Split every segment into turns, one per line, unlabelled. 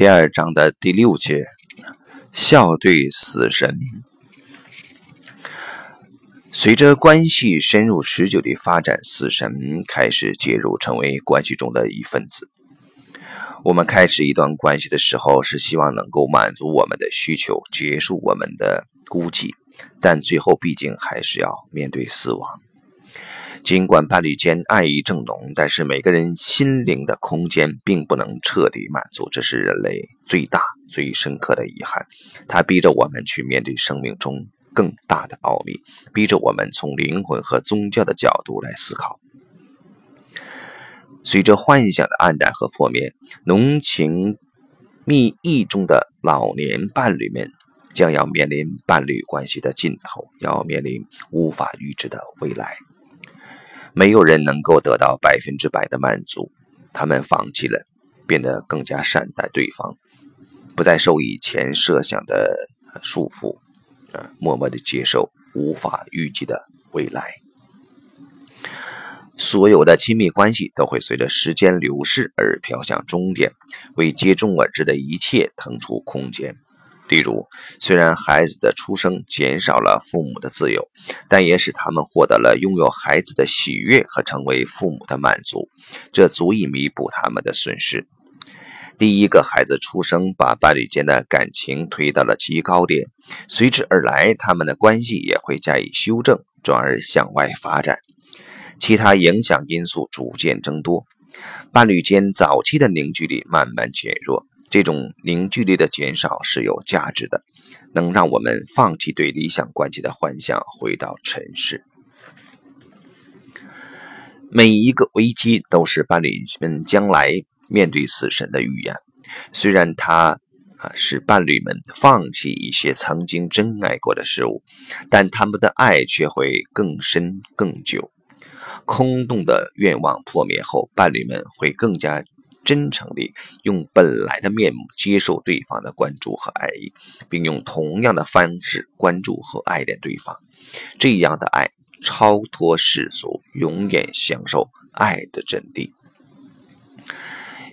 第二章的第六节，笑对死神。随着关系深入持久的发展，死神开始介入，成为关系中的一份子。我们开始一段关系的时候，是希望能够满足我们的需求，结束我们的孤寂，但最后毕竟还是要面对死亡。尽管伴侣间爱意正浓，但是每个人心灵的空间并不能彻底满足，这是人类最大、最深刻的遗憾。它逼着我们去面对生命中更大的奥秘，逼着我们从灵魂和宗教的角度来思考。随着幻想的黯淡和破灭，浓情蜜意中的老年伴侣们将要面临伴侣关系的尽头，要面临无法预知的未来。没有人能够得到百分之百的满足，他们放弃了，变得更加善待对方，不再受以前设想的束缚，啊，默默的接受无法预计的未来。所有的亲密关系都会随着时间流逝而飘向终点，为接踵而至的一切腾出空间。例如，虽然孩子的出生减少了父母的自由，但也使他们获得了拥有孩子的喜悦和成为父母的满足，这足以弥补他们的损失。第一个孩子出生，把伴侣间的感情推到了极高点，随之而来，他们的关系也会加以修正，转而向外发展。其他影响因素逐渐增多，伴侣间早期的凝聚力慢慢减弱。这种凝聚力的减少是有价值的，能让我们放弃对理想关系的幻想，回到尘世。每一个危机都是伴侣们将来面对死神的预言。虽然它啊使伴侣们放弃一些曾经真爱过的事物，但他们的爱却会更深更久。空洞的愿望破灭后，伴侣们会更加。真诚地用本来的面目接受对方的关注和爱意，并用同样的方式关注和爱恋对方。这样的爱超脱世俗，永远享受爱的真谛。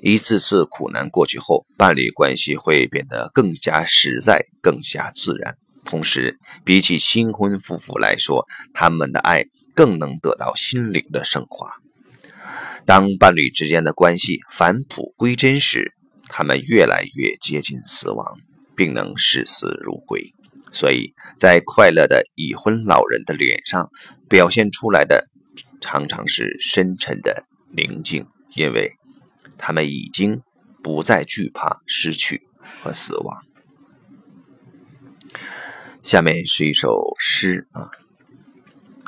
一次次苦难过去后，伴侣关系会变得更加实在、更加自然。同时，比起新婚夫妇来说，他们的爱更能得到心灵的升华。当伴侣之间的关系返璞归真时，他们越来越接近死亡，并能视死如归。所以在快乐的已婚老人的脸上表现出来的，常常是深沉的宁静，因为他们已经不再惧怕失去和死亡。下面是一首诗啊，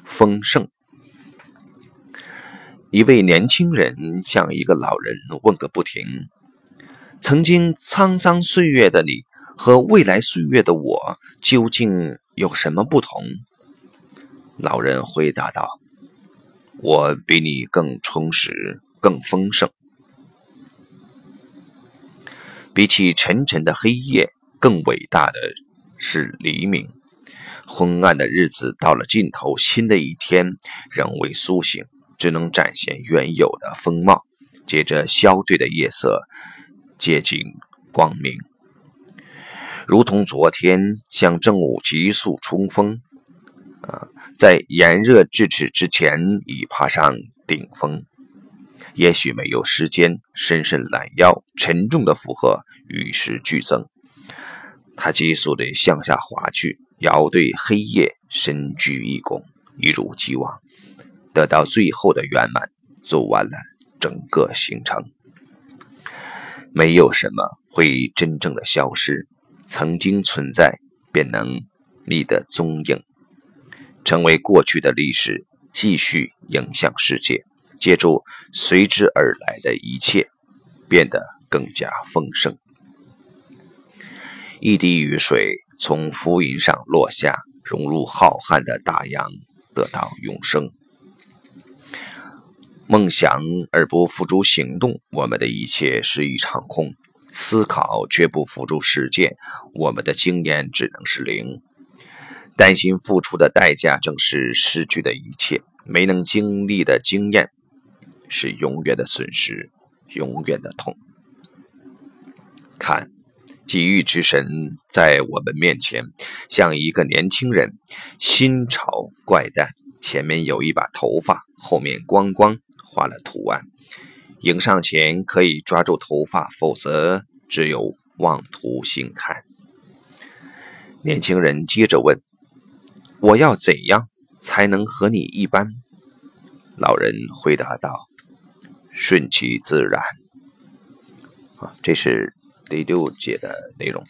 丰盛。一位年轻人向一个老人问个不停：“曾经沧桑岁月的你和未来岁月的我究竟有什么不同？”老人回答道：“我比你更充实，更丰盛。比起沉沉的黑夜，更伟大的是黎明。昏暗的日子到了尽头，新的一天仍未苏醒。”只能展现原有的风貌，接着消退的夜色接近光明，如同昨天向正午急速冲锋，啊，在炎热至此之前已爬上顶峰。也许没有时间伸伸懒腰，沉重的负荷与时俱增，他急速地向下滑去，要对黑夜深鞠一躬，一如既往。得到最后的圆满，走完了整个行程。没有什么会真正的消失，曾经存在便能觅得踪影，成为过去的历史，继续影响世界。借助随之而来的一切，变得更加丰盛。一滴雨水从浮云上落下，融入浩瀚的大洋，得到永生。梦想而不付诸行动，我们的一切是一场空；思考却不付诸实践，我们的经验只能是零。担心付出的代价正是失去的一切，没能经历的经验是永远的损失，永远的痛。看，际遇之神在我们面前，像一个年轻人，新潮怪诞，前面有一把头发，后面光光画了图案。迎上前可以抓住头发，否则只有望图兴叹。年轻人接着问：“我要怎样才能和你一般？”老人回答道：“顺其自然。”啊，这是第六节的内容。